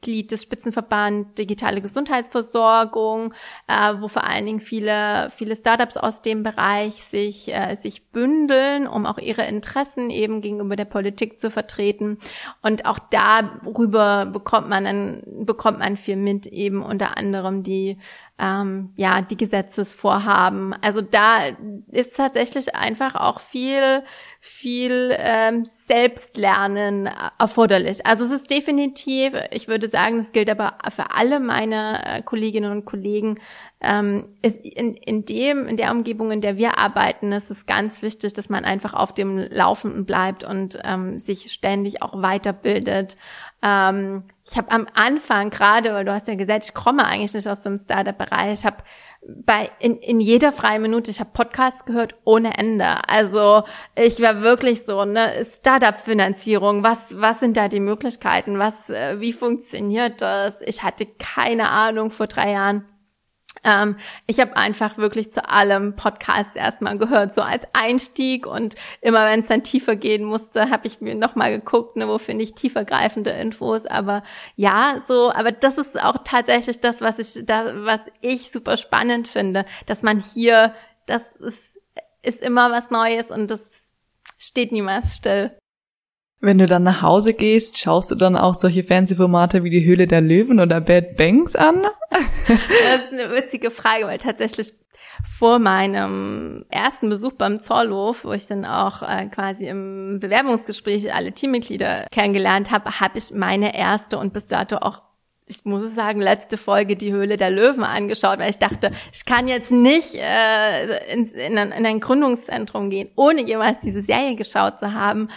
Mitglied des Spitzenverband Digitale Gesundheitsversorgung, äh, wo vor allen Dingen viele, viele Startups aus dem Bereich sich, äh, sich bündeln, um auch ihre Interessen eben gegenüber der Politik zu vertreten. Und auch darüber bekommt man dann, bekommt man viel mit, eben unter anderem die ähm, ja, die Gesetzesvorhaben. Also da ist tatsächlich einfach auch viel, viel ähm, Selbstlernen erforderlich. Also es ist definitiv, ich würde sagen, es gilt aber für alle meine äh, Kolleginnen und Kollegen, ähm, ist in, in dem, in der Umgebung, in der wir arbeiten, ist es ganz wichtig, dass man einfach auf dem Laufenden bleibt und ähm, sich ständig auch weiterbildet ähm, ich habe am Anfang gerade, weil du hast ja gesagt, ich komme eigentlich nicht aus dem Startup-Bereich, ich habe bei in, in jeder freien Minute, ich habe Podcasts gehört ohne Ende. Also ich war wirklich so eine Startup-Finanzierung. Was was sind da die Möglichkeiten? Was äh, wie funktioniert das? Ich hatte keine Ahnung vor drei Jahren ähm, ich habe einfach wirklich zu allem Podcast erstmal gehört, so als Einstieg und immer wenn es dann tiefer gehen musste, habe ich mir nochmal geguckt, ne, wo finde ich tiefergreifende Infos. Aber ja, so, aber das ist auch tatsächlich das, was ich, da, was ich super spannend finde, dass man hier, das ist, ist immer was Neues und das steht niemals still. Wenn du dann nach Hause gehst, schaust du dann auch solche Fernsehformate wie die Höhle der Löwen oder Bad Banks an? das ist eine witzige Frage, weil tatsächlich vor meinem ersten Besuch beim Zollhof, wo ich dann auch äh, quasi im Bewerbungsgespräch alle Teammitglieder kennengelernt habe, habe ich meine erste und bis dato auch ich muss es sagen, letzte Folge die Höhle der Löwen angeschaut, weil ich dachte, ich kann jetzt nicht äh, in, in, ein, in ein Gründungszentrum gehen, ohne jemals diese Serie geschaut zu haben.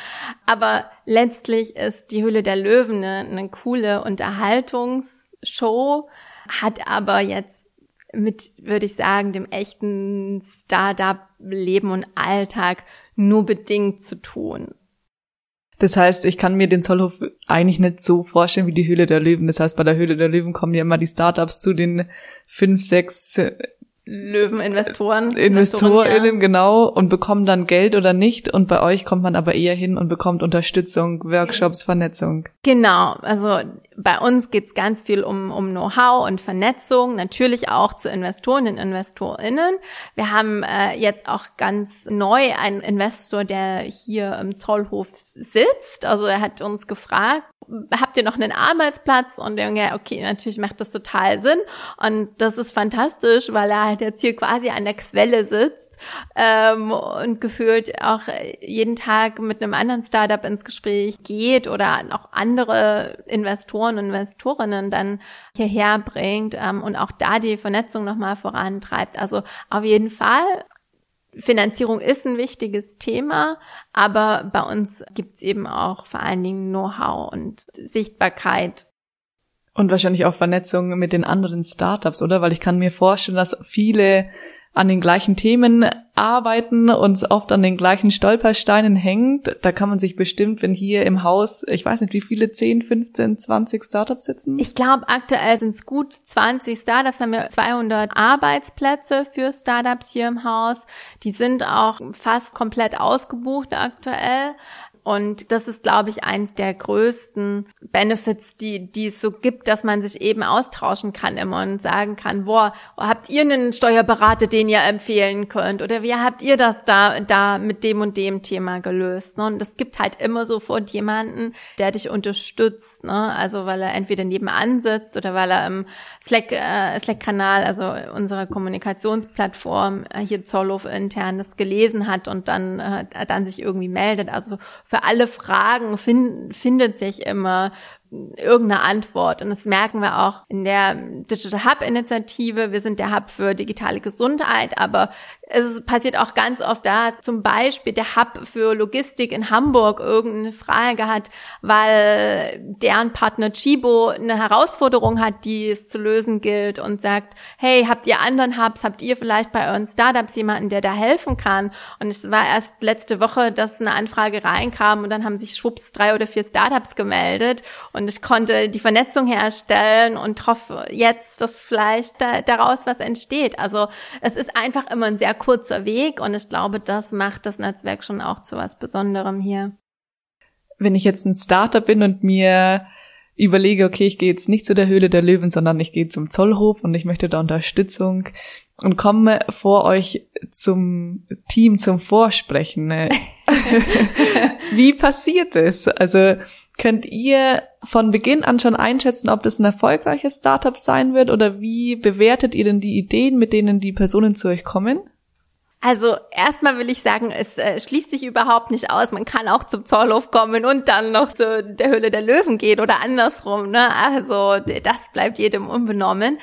Aber letztlich ist die Höhle der Löwen eine, eine coole Unterhaltungsshow, hat aber jetzt mit, würde ich sagen, dem echten Startup-Leben und Alltag nur bedingt zu tun. Das heißt, ich kann mir den Zollhof eigentlich nicht so vorstellen wie die Höhle der Löwen. Das heißt, bei der Höhle der Löwen kommen ja immer die Startups zu den fünf, sechs Löweninvestoren. InvestorInnen, ja. genau, und bekommen dann Geld oder nicht. Und bei euch kommt man aber eher hin und bekommt Unterstützung, Workshops, Vernetzung. Genau, also bei uns geht's ganz viel um, um Know-how und Vernetzung, natürlich auch zu Investoren und InvestorInnen. Wir haben äh, jetzt auch ganz neu einen Investor, der hier im Zollhof sitzt. Also er hat uns gefragt, habt ihr noch einen Arbeitsplatz? Und ja, okay, natürlich macht das total Sinn. Und das ist fantastisch, weil er halt jetzt hier quasi an der Quelle sitzt ähm, und gefühlt auch jeden Tag mit einem anderen Startup ins Gespräch geht oder auch andere Investoren und Investorinnen dann hierher bringt ähm, und auch da die Vernetzung nochmal vorantreibt. Also auf jeden Fall Finanzierung ist ein wichtiges Thema, aber bei uns gibt's eben auch vor allen Dingen Know-how und Sichtbarkeit. Und wahrscheinlich auch Vernetzung mit den anderen Startups, oder? Weil ich kann mir vorstellen, dass viele an den gleichen Themen arbeiten und oft an den gleichen Stolpersteinen hängt. Da kann man sich bestimmt, wenn hier im Haus, ich weiß nicht, wie viele, 10, 15, 20 Startups sitzen? Ich glaube, aktuell sind es gut 20 Startups, haben wir 200 Arbeitsplätze für Startups hier im Haus. Die sind auch fast komplett ausgebucht aktuell. Und das ist, glaube ich, eins der größten Benefits, die, die es so gibt, dass man sich eben austauschen kann immer und sagen kann, boah, habt ihr einen Steuerberater, den ihr empfehlen könnt? Oder wie habt ihr das da, da mit dem und dem Thema gelöst? Ne? Und es gibt halt immer sofort jemanden, der dich unterstützt. Ne? Also weil er entweder nebenan sitzt oder weil er im Slack, äh, Slack-Kanal, also unserer Kommunikationsplattform äh, hier Zollhof intern das gelesen hat und dann, äh, dann sich irgendwie meldet. Also für für alle Fragen find, findet sich immer irgendeine Antwort. Und das merken wir auch in der Digital Hub Initiative. Wir sind der Hub für digitale Gesundheit, aber es passiert auch ganz oft da, zum Beispiel der Hub für Logistik in Hamburg irgendeine Frage hat, weil deren Partner Chibo eine Herausforderung hat, die es zu lösen gilt und sagt, hey, habt ihr anderen Hubs, habt ihr vielleicht bei euren Startups jemanden, der da helfen kann? Und es war erst letzte Woche, dass eine Anfrage reinkam und dann haben sich schwupps drei oder vier Startups gemeldet und ich konnte die Vernetzung herstellen und hoffe jetzt, dass vielleicht da, daraus was entsteht. Also es ist einfach immer ein sehr kurzer Weg und ich glaube, das macht das Netzwerk schon auch zu was Besonderem hier. Wenn ich jetzt ein Startup bin und mir überlege, okay, ich gehe jetzt nicht zu der Höhle der Löwen, sondern ich gehe zum Zollhof und ich möchte da Unterstützung und komme vor euch zum Team zum Vorsprechen. Wie passiert es? Also könnt ihr von Beginn an schon einschätzen, ob das ein erfolgreiches Startup sein wird oder wie bewertet ihr denn die Ideen, mit denen die Personen zu euch kommen? Also erstmal will ich sagen, es äh, schließt sich überhaupt nicht aus. Man kann auch zum Zollhof kommen und dann noch zu der Höhle der Löwen gehen oder andersrum. Ne? Also das bleibt jedem unbenommen.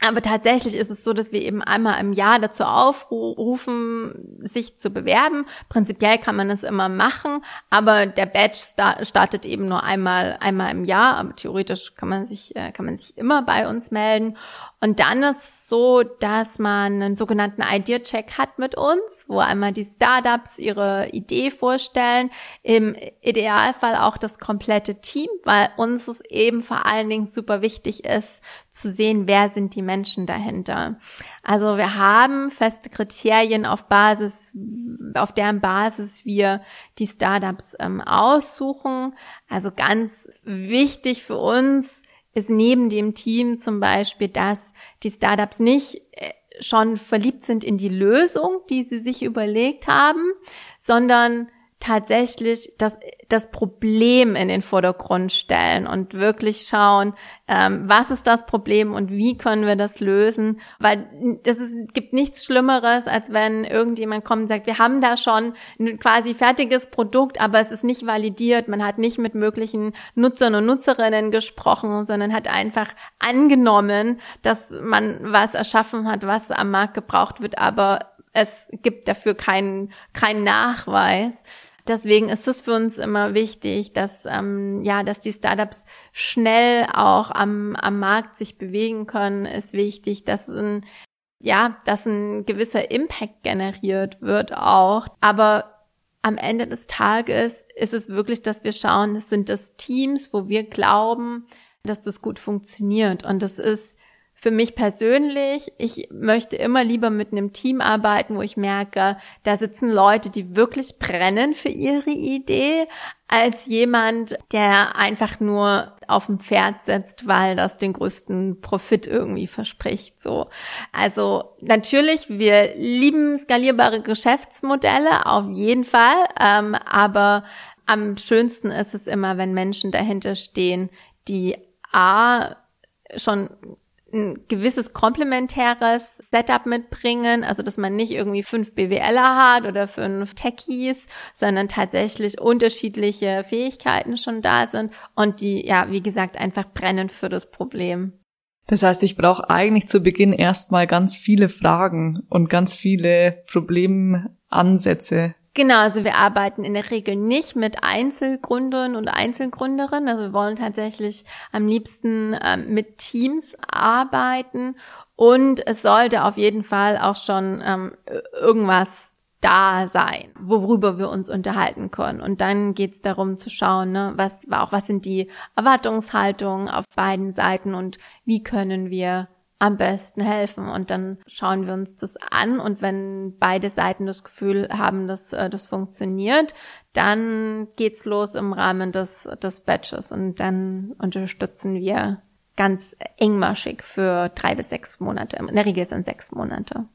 Aber tatsächlich ist es so, dass wir eben einmal im Jahr dazu aufrufen, sich zu bewerben. Prinzipiell kann man das immer machen, aber der Badge startet eben nur einmal, einmal im Jahr. Aber theoretisch kann man sich, äh, kann man sich immer bei uns melden. Und dann ist so, dass man einen sogenannten Idea-Check hat mit uns, wo einmal die Startups ihre Idee vorstellen. Im Idealfall auch das komplette Team, weil uns es eben vor allen Dingen super wichtig ist, zu sehen, wer sind die Menschen dahinter. Also wir haben feste Kriterien auf Basis, auf deren Basis wir die Startups ähm, aussuchen. Also ganz wichtig für uns ist neben dem Team zum Beispiel, dass die Startups nicht äh, schon verliebt sind in die Lösung, die sie sich überlegt haben, sondern tatsächlich das, das Problem in den Vordergrund stellen und wirklich schauen, ähm, was ist das Problem und wie können wir das lösen? Weil es gibt nichts Schlimmeres, als wenn irgendjemand kommt und sagt, wir haben da schon ein quasi fertiges Produkt, aber es ist nicht validiert. Man hat nicht mit möglichen Nutzern und Nutzerinnen gesprochen, sondern hat einfach angenommen, dass man was erschaffen hat, was am Markt gebraucht wird, aber es gibt dafür keinen, keinen Nachweis. Deswegen ist es für uns immer wichtig, dass ähm, ja, dass die Startups schnell auch am, am Markt sich bewegen können. Ist wichtig, dass ein ja, dass ein gewisser Impact generiert wird auch. Aber am Ende des Tages ist es wirklich, dass wir schauen, es sind das Teams, wo wir glauben, dass das gut funktioniert. Und das ist für mich persönlich, ich möchte immer lieber mit einem Team arbeiten, wo ich merke, da sitzen Leute, die wirklich brennen für ihre Idee, als jemand, der einfach nur auf dem Pferd setzt, weil das den größten Profit irgendwie verspricht, so. Also, natürlich, wir lieben skalierbare Geschäftsmodelle, auf jeden Fall, ähm, aber am schönsten ist es immer, wenn Menschen dahinter stehen, die A, schon ein gewisses komplementäres Setup mitbringen, also dass man nicht irgendwie fünf BWLer hat oder fünf Techies, sondern tatsächlich unterschiedliche Fähigkeiten schon da sind und die, ja, wie gesagt, einfach brennen für das Problem. Das heißt, ich brauche eigentlich zu Beginn erstmal ganz viele Fragen und ganz viele Problemansätze, Genau, also wir arbeiten in der Regel nicht mit Einzelgründern und Einzelgründerinnen. Also wir wollen tatsächlich am liebsten ähm, mit Teams arbeiten und es sollte auf jeden Fall auch schon ähm, irgendwas da sein, worüber wir uns unterhalten können. Und dann geht's darum zu schauen, ne, was auch was sind die Erwartungshaltungen auf beiden Seiten und wie können wir am besten helfen. Und dann schauen wir uns das an und wenn beide Seiten das Gefühl haben, dass äh, das funktioniert, dann geht's los im Rahmen des, des Batches und dann unterstützen wir ganz engmaschig für drei bis sechs Monate. In der Regel sind sechs Monate.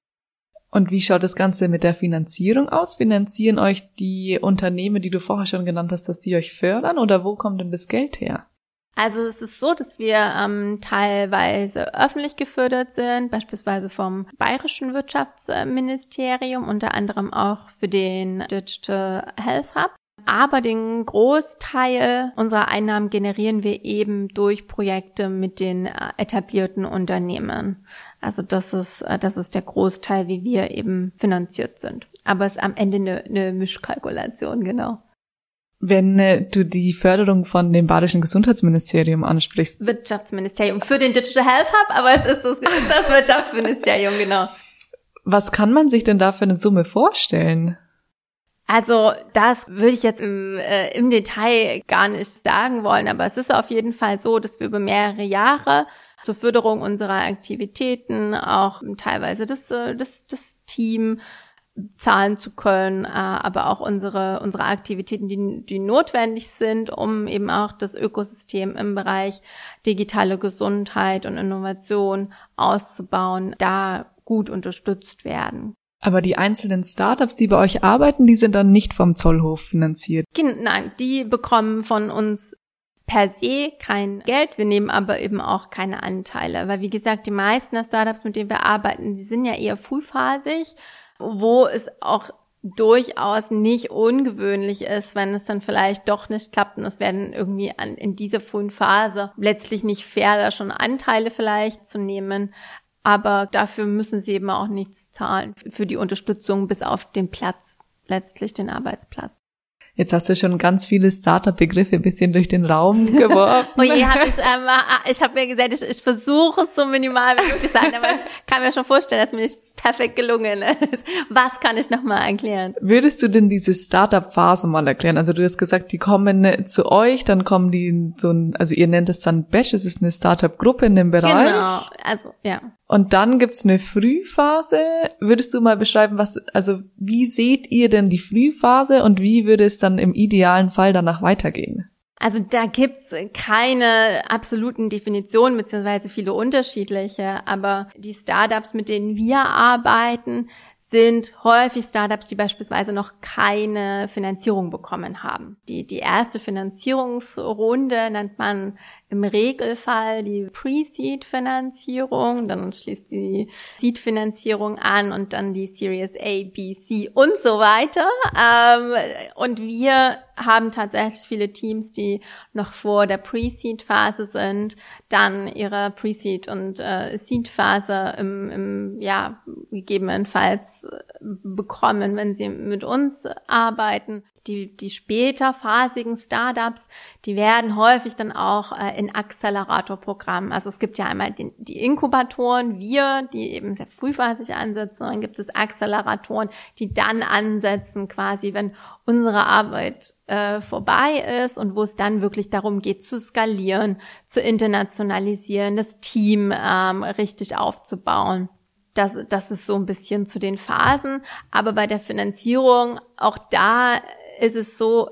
Und wie schaut das Ganze mit der Finanzierung aus? Finanzieren euch die Unternehmen, die du vorher schon genannt hast, dass die euch fördern oder wo kommt denn das Geld her? Also es ist so, dass wir ähm, teilweise öffentlich gefördert sind, beispielsweise vom Bayerischen Wirtschaftsministerium, unter anderem auch für den Digital Health Hub. Aber den Großteil unserer Einnahmen generieren wir eben durch Projekte mit den äh, etablierten Unternehmen. Also das ist, äh, das ist der Großteil, wie wir eben finanziert sind. Aber es ist am Ende eine, eine Mischkalkulation, genau. Wenn äh, du die Förderung von dem Badischen Gesundheitsministerium ansprichst. Wirtschaftsministerium für den Digital Health Hub, aber es ist das, das Wirtschaftsministerium, genau. Was kann man sich denn da für eine Summe vorstellen? Also das würde ich jetzt im, äh, im Detail gar nicht sagen wollen, aber es ist auf jeden Fall so, dass wir über mehrere Jahre zur Förderung unserer Aktivitäten auch teilweise das, äh, das, das Team zahlen zu können, äh, aber auch unsere, unsere Aktivitäten, die, die notwendig sind, um eben auch das Ökosystem im Bereich digitale Gesundheit und Innovation auszubauen, da gut unterstützt werden. Aber die einzelnen Startups, die bei euch arbeiten, die sind dann nicht vom Zollhof finanziert. Nein, die bekommen von uns per se kein Geld, wir nehmen aber eben auch keine Anteile, weil wie gesagt, die meisten der Startups, mit denen wir arbeiten, die sind ja eher frühphasig wo es auch durchaus nicht ungewöhnlich ist, wenn es dann vielleicht doch nicht klappt und es werden irgendwie an, in dieser frühen Phase letztlich nicht fair, da schon Anteile vielleicht zu nehmen. Aber dafür müssen sie eben auch nichts zahlen für die Unterstützung bis auf den Platz, letztlich den Arbeitsplatz. Jetzt hast du schon ganz viele Startup-Begriffe ein bisschen durch den Raum geworfen. oh je, hab ich, ähm, ich habe mir gesagt, ich, ich versuche es so minimal wie möglich zu sagen, aber ich kann mir schon vorstellen, dass mir nicht perfekt gelungen ist. Was kann ich nochmal erklären? Würdest du denn diese Startup-Phase mal erklären? Also du hast gesagt, die kommen zu euch, dann kommen die in so ein, also ihr nennt es dann Bash, es ist eine Startup-Gruppe in dem Bereich. Genau, also ja. Und dann gibt's eine Frühphase. Würdest du mal beschreiben, was, also wie seht ihr denn die Frühphase und wie würde es dann im idealen Fall danach weitergehen? Also da gibt's keine absoluten Definitionen beziehungsweise viele unterschiedliche, aber die Startups, mit denen wir arbeiten, sind häufig Startups, die beispielsweise noch keine Finanzierung bekommen haben. Die, die erste Finanzierungsrunde nennt man im Regelfall die Pre-Seed-Finanzierung, dann schließt die Seed-Finanzierung an und dann die Series A, B, C und so weiter. Ähm, und wir haben tatsächlich viele Teams, die noch vor der Pre-Seed-Phase sind, dann ihre Pre-Seed- und äh, Seed-Phase im, im, ja, gegebenenfalls bekommen, wenn sie mit uns arbeiten. Die, die späterphasigen Startups, die werden häufig dann auch äh, in Acceleratorprogrammen. Also es gibt ja einmal die, die Inkubatoren, wir, die eben sehr frühphasig ansetzen, dann gibt es Acceleratoren, die dann ansetzen, quasi, wenn unsere Arbeit äh, vorbei ist und wo es dann wirklich darum geht, zu skalieren, zu internationalisieren, das Team ähm, richtig aufzubauen das, das ist so ein bisschen zu den Phasen. Aber bei der Finanzierung, auch da ist es so,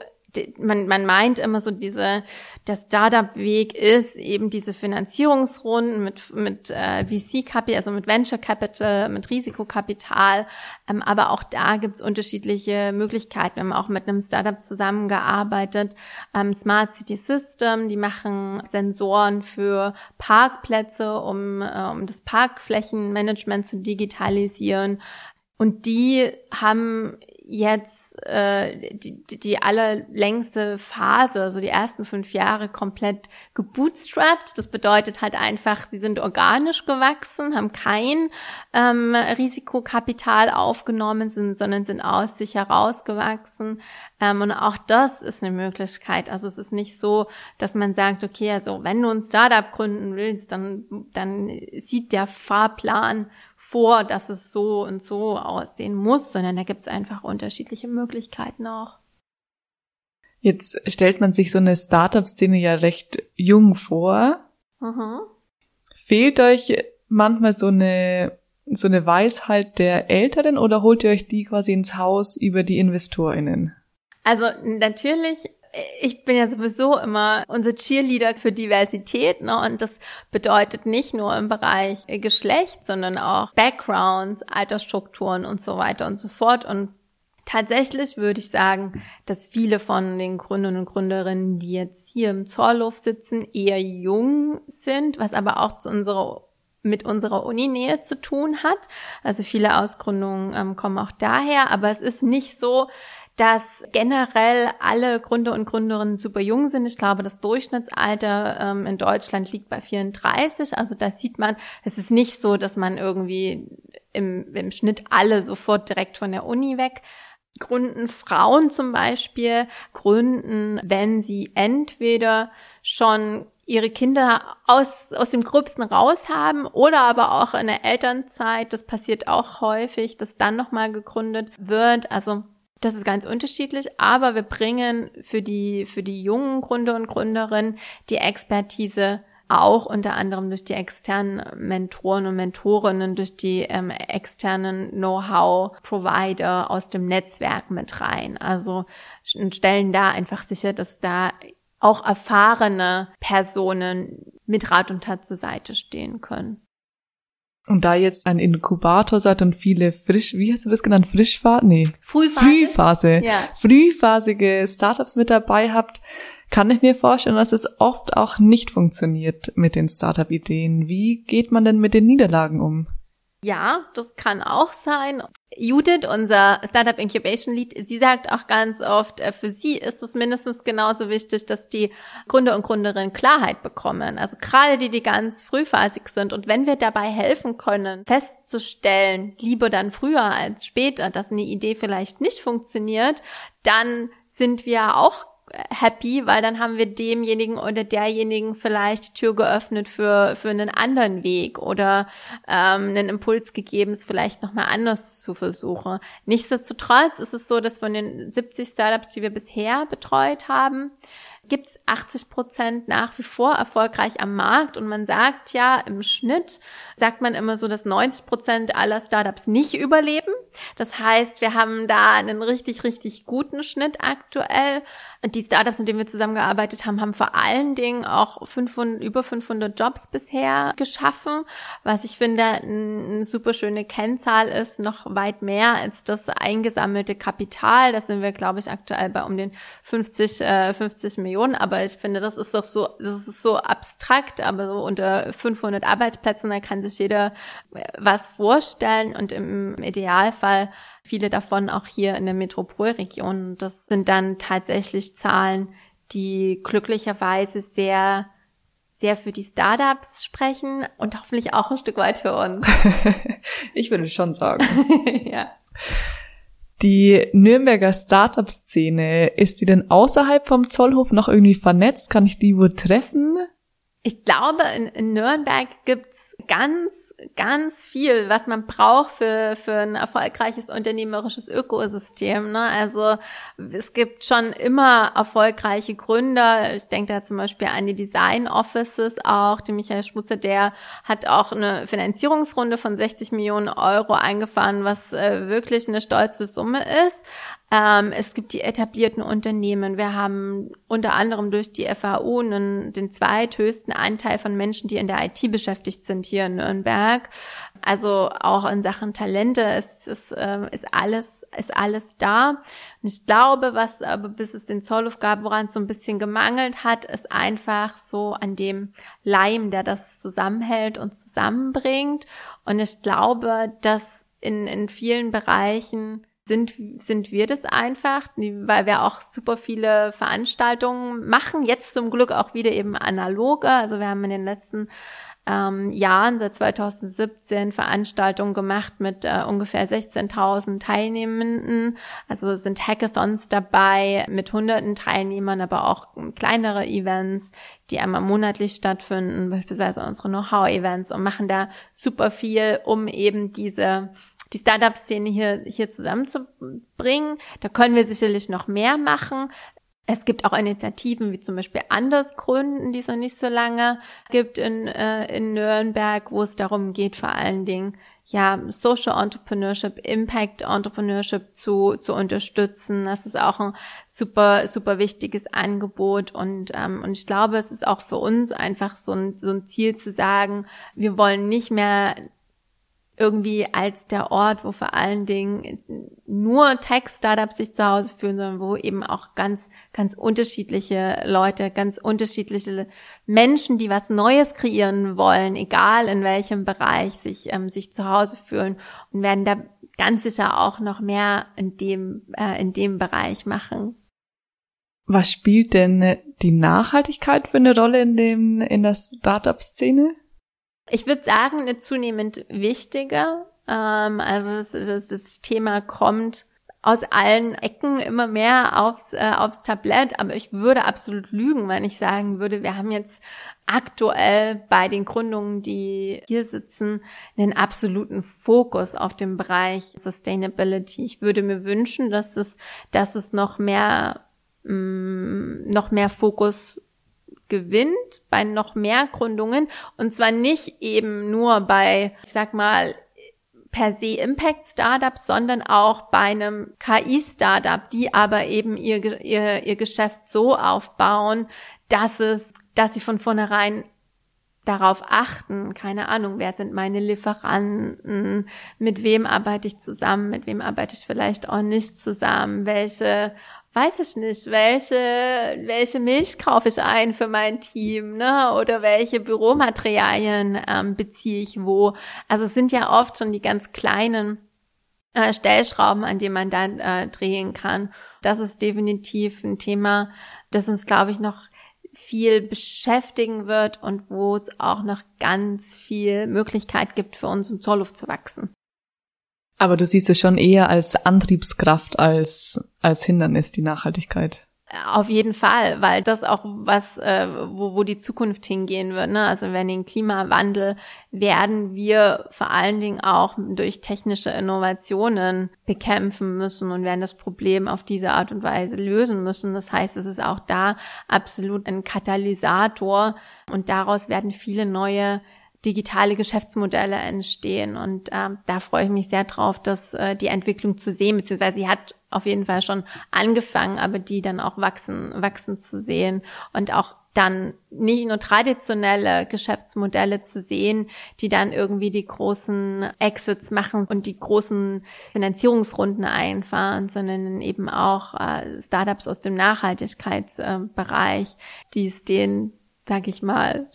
man, man meint immer so diese, der Startup-Weg ist eben diese Finanzierungsrunden mit, mit äh, VC-Capital, also mit Venture Capital, mit Risikokapital. Ähm, aber auch da gibt's unterschiedliche Möglichkeiten. Wir haben auch mit einem Startup zusammengearbeitet, ähm, Smart City System, die machen Sensoren für Parkplätze, um, äh, um das Parkflächenmanagement zu digitalisieren. Und die haben jetzt äh, die, die allerlängste Phase, also die ersten fünf Jahre komplett gebootstrapped. Das bedeutet halt einfach, sie sind organisch gewachsen, haben kein ähm, Risikokapital aufgenommen, sind, sondern sind aus sich herausgewachsen. Ähm, und auch das ist eine Möglichkeit. Also es ist nicht so, dass man sagt, okay, also wenn du ein Startup gründen willst, dann, dann sieht der Fahrplan vor, dass es so und so aussehen muss, sondern da gibt es einfach unterschiedliche Möglichkeiten auch. Jetzt stellt man sich so eine Startup-Szene ja recht jung vor. Mhm. Fehlt euch manchmal so eine, so eine Weisheit der Älteren oder holt ihr euch die quasi ins Haus über die InvestorInnen? Also natürlich ich bin ja sowieso immer unser Cheerleader für Diversität, ne? Und das bedeutet nicht nur im Bereich Geschlecht, sondern auch Backgrounds, Altersstrukturen und so weiter und so fort. Und tatsächlich würde ich sagen, dass viele von den Gründern und Gründerinnen, die jetzt hier im Zorlof sitzen, eher jung sind, was aber auch zu unserer mit unserer Uninähe zu tun hat. Also viele Ausgründungen ähm, kommen auch daher, aber es ist nicht so, dass generell alle Gründer und Gründerinnen super jung sind. Ich glaube, das Durchschnittsalter ähm, in Deutschland liegt bei 34. Also da sieht man, es ist nicht so, dass man irgendwie im, im Schnitt alle sofort direkt von der Uni weg gründen. Frauen zum Beispiel gründen, wenn sie entweder schon ihre Kinder aus, aus dem Gröbsten raus haben oder aber auch in der Elternzeit. Das passiert auch häufig, dass dann nochmal gegründet wird. Also das ist ganz unterschiedlich, aber wir bringen für die, für die jungen Gründer und Gründerinnen die Expertise auch unter anderem durch die externen Mentoren und Mentorinnen, durch die ähm, externen Know-how-Provider aus dem Netzwerk mit rein. Also stellen da einfach sicher, dass da auch erfahrene Personen mit Rat und Tat zur Seite stehen können. Und da jetzt ein Inkubator seid und viele frisch, wie hast du das genannt? Frischphase? Nee. Frühphase. Frühphase. Ja. Frühphasige Startups mit dabei habt, kann ich mir vorstellen, dass es oft auch nicht funktioniert mit den Startup-Ideen. Wie geht man denn mit den Niederlagen um? Ja, das kann auch sein. Judith, unser Startup Incubation Lead, sie sagt auch ganz oft, äh, für sie ist es mindestens genauso wichtig, dass die Gründer und Gründerinnen Klarheit bekommen. Also gerade die, die ganz frühphasig sind. Und wenn wir dabei helfen können, festzustellen, lieber dann früher als später, dass eine Idee vielleicht nicht funktioniert, dann sind wir auch happy, weil dann haben wir demjenigen oder derjenigen vielleicht die Tür geöffnet für, für einen anderen Weg oder ähm, einen Impuls gegeben, es vielleicht nochmal anders zu versuchen. Nichtsdestotrotz ist es so, dass von den 70 Startups, die wir bisher betreut haben, gibt es 80 Prozent nach wie vor erfolgreich am Markt. Und man sagt ja, im Schnitt sagt man immer so, dass 90 Prozent aller Startups nicht überleben. Das heißt, wir haben da einen richtig, richtig guten Schnitt aktuell. Die Startups, mit denen wir zusammengearbeitet haben, haben vor allen Dingen auch 500, über 500 Jobs bisher geschaffen, was ich finde eine super schöne Kennzahl ist, noch weit mehr als das eingesammelte Kapital. Da sind wir, glaube ich, aktuell bei um den 50, äh, 50 Millionen. Aber ich finde, das ist doch so, das ist so abstrakt, aber so unter 500 Arbeitsplätzen, da kann sich jeder was vorstellen und im Idealfall viele davon auch hier in der Metropolregion. Das sind dann tatsächlich Zahlen, die glücklicherweise sehr sehr für die Startups sprechen und hoffentlich auch ein Stück weit für uns. ich würde schon sagen. ja. Die Nürnberger Startup-Szene, ist die denn außerhalb vom Zollhof noch irgendwie vernetzt? Kann ich die wohl treffen? Ich glaube, in, in Nürnberg gibt's ganz ganz viel, was man braucht für, für ein erfolgreiches unternehmerisches Ökosystem. Ne? Also es gibt schon immer erfolgreiche Gründer. Ich denke da zum Beispiel an die Design Offices auch. Die Michael Schmutzer, der hat auch eine Finanzierungsrunde von 60 Millionen Euro eingefahren, was äh, wirklich eine stolze Summe ist. Ähm, es gibt die etablierten Unternehmen. Wir haben unter anderem durch die FAU einen, den zweithöchsten Anteil von Menschen, die in der IT beschäftigt sind hier in Nürnberg. Also auch in Sachen Talente ist, ist, äh, ist alles ist alles da. Und ich glaube, was aber bis es den Zollhof gab, woran es so ein bisschen gemangelt hat, ist einfach so an dem Leim, der das zusammenhält und zusammenbringt. Und ich glaube, dass in, in vielen Bereichen sind, sind wir das einfach, weil wir auch super viele Veranstaltungen machen. Jetzt zum Glück auch wieder eben analoge. Also wir haben in den letzten ähm, Jahren, seit 2017, Veranstaltungen gemacht mit äh, ungefähr 16.000 Teilnehmenden. Also sind Hackathons dabei mit hunderten Teilnehmern, aber auch kleinere Events, die einmal monatlich stattfinden, beispielsweise unsere Know-how-Events und machen da super viel, um eben diese die Startup-Szene hier, hier zusammenzubringen. Da können wir sicherlich noch mehr machen. Es gibt auch Initiativen wie zum Beispiel Andersgründen, die es noch nicht so lange gibt in, äh, in Nürnberg, wo es darum geht, vor allen Dingen ja, Social Entrepreneurship, Impact Entrepreneurship zu, zu unterstützen. Das ist auch ein super, super wichtiges Angebot und, ähm, und ich glaube, es ist auch für uns einfach so ein, so ein Ziel zu sagen, wir wollen nicht mehr irgendwie als der Ort, wo vor allen Dingen nur Tech-Startups sich zu Hause fühlen, sondern wo eben auch ganz, ganz unterschiedliche Leute, ganz unterschiedliche Menschen, die was Neues kreieren wollen, egal in welchem Bereich, sich, ähm, sich zu Hause fühlen und werden da ganz sicher auch noch mehr in dem, äh, in dem Bereich machen. Was spielt denn die Nachhaltigkeit für eine Rolle in dem, in der Startup-Szene? Ich würde sagen, eine zunehmend wichtige. Ähm, also das, das, das Thema kommt aus allen Ecken immer mehr aufs, äh, aufs Tablett, aber ich würde absolut lügen, wenn ich sagen würde, wir haben jetzt aktuell bei den Gründungen, die hier sitzen, einen absoluten Fokus auf dem Bereich Sustainability. Ich würde mir wünschen, dass es, dass es noch mehr, mh, mm, noch mehr Fokus gewinnt bei noch mehr Gründungen. Und zwar nicht eben nur bei, ich sag mal, per se Impact Startups, sondern auch bei einem KI Startup, die aber eben ihr, ihr, ihr Geschäft so aufbauen, dass es, dass sie von vornherein darauf achten, keine Ahnung, wer sind meine Lieferanten, mit wem arbeite ich zusammen, mit wem arbeite ich vielleicht auch nicht zusammen, welche weiß ich nicht, welche, welche Milch kaufe ich ein für mein Team, ne? Oder welche Büromaterialien ähm, beziehe ich wo. Also es sind ja oft schon die ganz kleinen äh, Stellschrauben, an denen man dann äh, drehen kann. Das ist definitiv ein Thema, das uns, glaube ich, noch viel beschäftigen wird und wo es auch noch ganz viel Möglichkeit gibt für uns, um Zollluft zu wachsen. Aber du siehst es schon eher als Antriebskraft als als Hindernis die Nachhaltigkeit. Auf jeden Fall, weil das auch was, äh, wo, wo die Zukunft hingehen wird. Ne? Also wenn den Klimawandel werden wir vor allen Dingen auch durch technische Innovationen bekämpfen müssen und werden das Problem auf diese Art und Weise lösen müssen. Das heißt, es ist auch da absolut ein Katalysator und daraus werden viele neue digitale Geschäftsmodelle entstehen. Und äh, da freue ich mich sehr drauf, dass äh, die Entwicklung zu sehen, beziehungsweise sie hat auf jeden Fall schon angefangen, aber die dann auch wachsen, wachsen zu sehen und auch dann nicht nur traditionelle Geschäftsmodelle zu sehen, die dann irgendwie die großen Exits machen und die großen Finanzierungsrunden einfahren, sondern eben auch äh, Startups aus dem Nachhaltigkeitsbereich, die es denen, sag ich mal,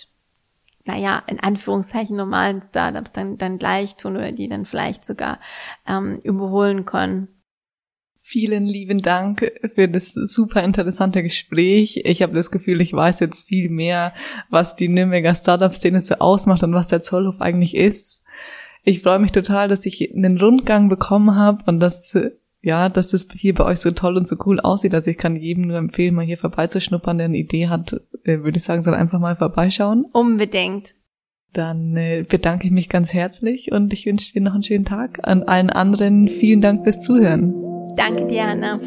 naja, in Anführungszeichen normalen Startups dann, dann gleich tun oder die dann vielleicht sogar ähm, überholen können. Vielen lieben Dank für das super interessante Gespräch. Ich habe das Gefühl, ich weiß jetzt viel mehr, was die Nürnberger Startup-Szene so ausmacht und was der Zollhof eigentlich ist. Ich freue mich total, dass ich einen Rundgang bekommen habe und dass ja, dass das hier bei euch so toll und so cool aussieht. Also ich kann jedem nur empfehlen, mal hier vorbeizuschnuppern, der eine Idee hat, würde ich sagen, soll einfach mal vorbeischauen. Unbedingt. Dann äh, bedanke ich mich ganz herzlich und ich wünsche dir noch einen schönen Tag. An allen anderen vielen Dank fürs Zuhören. Danke dir, Anna.